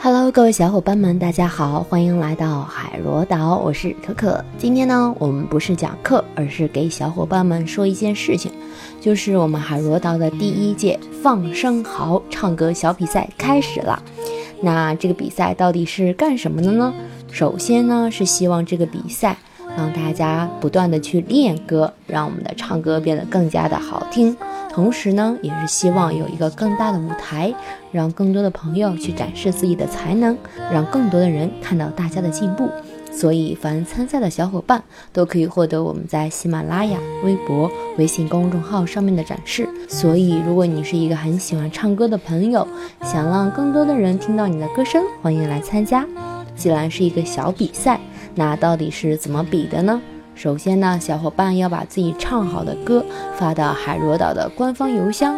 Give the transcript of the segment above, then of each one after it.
Hello，各位小伙伴们，大家好，欢迎来到海螺岛，我是可可。今天呢，我们不是讲课，而是给小伙伴们说一件事情，就是我们海螺岛的第一届放生蚝唱歌小比赛开始了。那这个比赛到底是干什么的呢？首先呢，是希望这个比赛让大家不断的去练歌，让我们的唱歌变得更加的好听。同时呢，也是希望有一个更大的舞台，让更多的朋友去展示自己的才能，让更多的人看到大家的进步。所以，凡参赛的小伙伴都可以获得我们在喜马拉雅、微博、微信公众号上面的展示。所以，如果你是一个很喜欢唱歌的朋友，想让更多的人听到你的歌声，欢迎来参加。既然是一个小比赛，那到底是怎么比的呢？首先呢，小伙伴要把自己唱好的歌发到海螺岛的官方邮箱，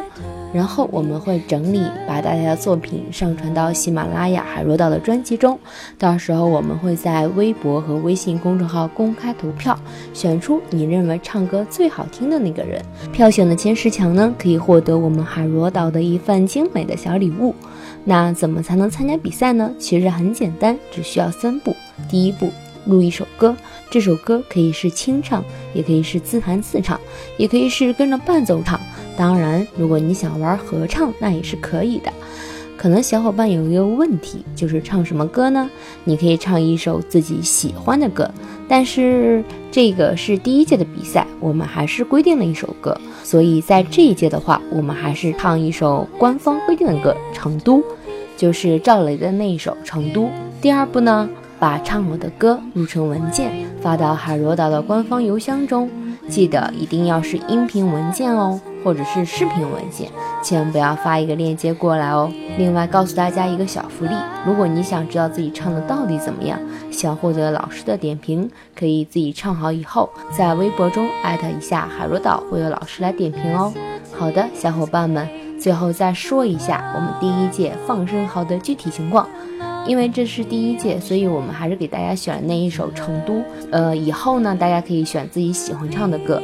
然后我们会整理，把大家的作品上传到喜马拉雅海螺岛的专辑中。到时候我们会在微博和微信公众号公开投票，选出你认为唱歌最好听的那个人。票选的前十强呢，可以获得我们海螺岛的一份精美的小礼物。那怎么才能参加比赛呢？其实很简单，只需要三步。第一步。录一首歌，这首歌可以是清唱，也可以是自弹自唱，也可以是跟着伴奏唱。当然，如果你想玩合唱，那也是可以的。可能小伙伴有一个问题，就是唱什么歌呢？你可以唱一首自己喜欢的歌，但是这个是第一届的比赛，我们还是规定了一首歌，所以在这一届的话，我们还是唱一首官方规定的歌《成都》，就是赵雷的那一首《成都》。第二步呢？把唱好的歌录成文件发到海螺岛的官方邮箱中，记得一定要是音频文件哦，或者是视频文件，千万不要发一个链接过来哦。另外告诉大家一个小福利，如果你想知道自己唱的到底怎么样，想获得老师的点评，可以自己唱好以后，在微博中艾特一下海螺岛，会有老师来点评哦。好的，小伙伴们，最后再说一下我们第一届放生蚝的具体情况。因为这是第一届，所以我们还是给大家选了那一首《成都》。呃，以后呢，大家可以选自己喜欢唱的歌。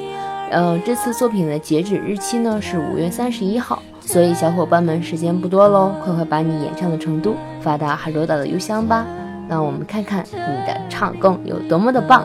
呃，这次作品的截止日期呢是五月三十一号，所以小伙伴们时间不多喽，快快把你演唱的《成都》发到海螺岛的邮箱吧，让我们看看你的唱功有多么的棒。